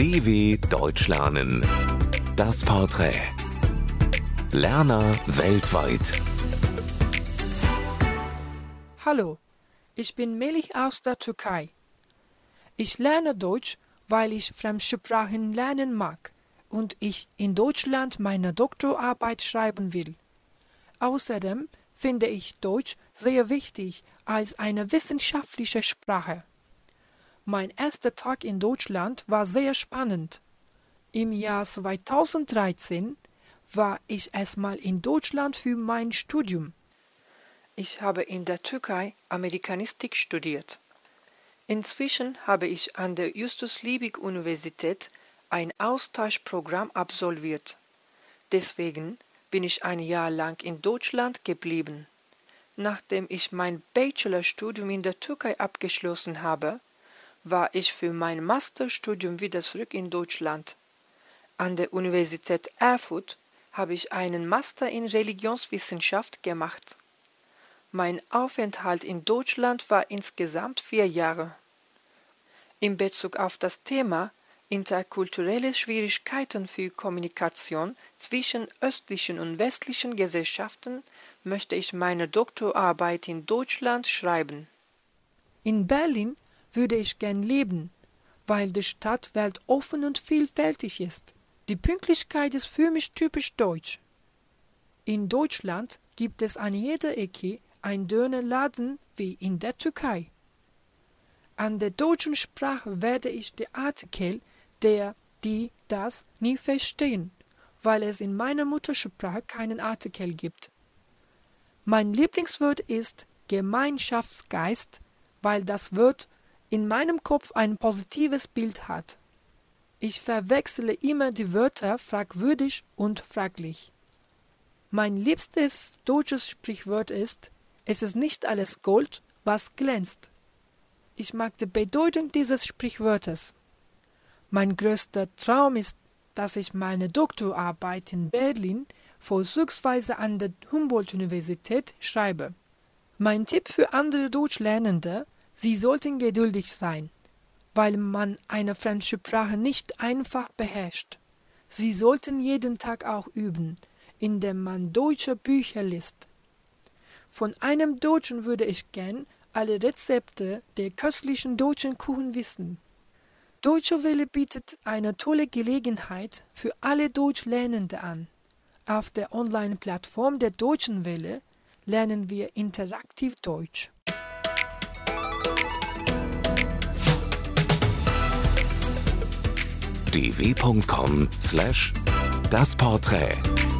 DW Deutsch lernen. Das Porträt. Lerner weltweit. Hallo, ich bin Melih aus der Türkei. Ich lerne Deutsch, weil ich Fremdsprachen lernen mag und ich in Deutschland meine Doktorarbeit schreiben will. Außerdem finde ich Deutsch sehr wichtig als eine wissenschaftliche Sprache. Mein erster Tag in Deutschland war sehr spannend. Im Jahr 2013 war ich erstmal in Deutschland für mein Studium. Ich habe in der Türkei Amerikanistik studiert. Inzwischen habe ich an der Justus-Liebig-Universität ein Austauschprogramm absolviert. Deswegen bin ich ein Jahr lang in Deutschland geblieben. Nachdem ich mein Bachelorstudium in der Türkei abgeschlossen habe, war ich für mein Masterstudium wieder zurück in Deutschland. An der Universität Erfurt habe ich einen Master in Religionswissenschaft gemacht. Mein Aufenthalt in Deutschland war insgesamt vier Jahre. In Bezug auf das Thema interkulturelle Schwierigkeiten für Kommunikation zwischen östlichen und westlichen Gesellschaften möchte ich meine Doktorarbeit in Deutschland schreiben. In Berlin würde ich gern leben, weil die Stadt weltoffen und vielfältig ist. Die Pünktlichkeit ist für mich typisch deutsch. In Deutschland gibt es an jeder Ecke ein Dönerladen wie in der Türkei. An der deutschen Sprache werde ich die Artikel der, die, das nie verstehen, weil es in meiner Muttersprache keinen Artikel gibt. Mein Lieblingswort ist Gemeinschaftsgeist, weil das Wort in meinem Kopf ein positives Bild hat. Ich verwechsle immer die Wörter fragwürdig und fraglich. Mein liebstes deutsches Sprichwort ist, es ist nicht alles Gold, was glänzt. Ich mag die Bedeutung dieses Sprichwörters. Mein größter Traum ist, dass ich meine Doktorarbeit in Berlin vorzugsweise an der Humboldt-Universität schreibe. Mein Tipp für andere Deutschlernende Sie sollten geduldig sein, weil man eine Fremdsprache nicht einfach beherrscht. Sie sollten jeden Tag auch üben, indem man deutsche Bücher liest. Von einem Deutschen würde ich gern alle Rezepte der köstlichen deutschen Kuchen wissen. Deutsche Welle bietet eine tolle Gelegenheit für alle Deutschlernende an. Auf der Online-Plattform der Deutschen Welle lernen wir interaktiv Deutsch. dw.com/das Porträt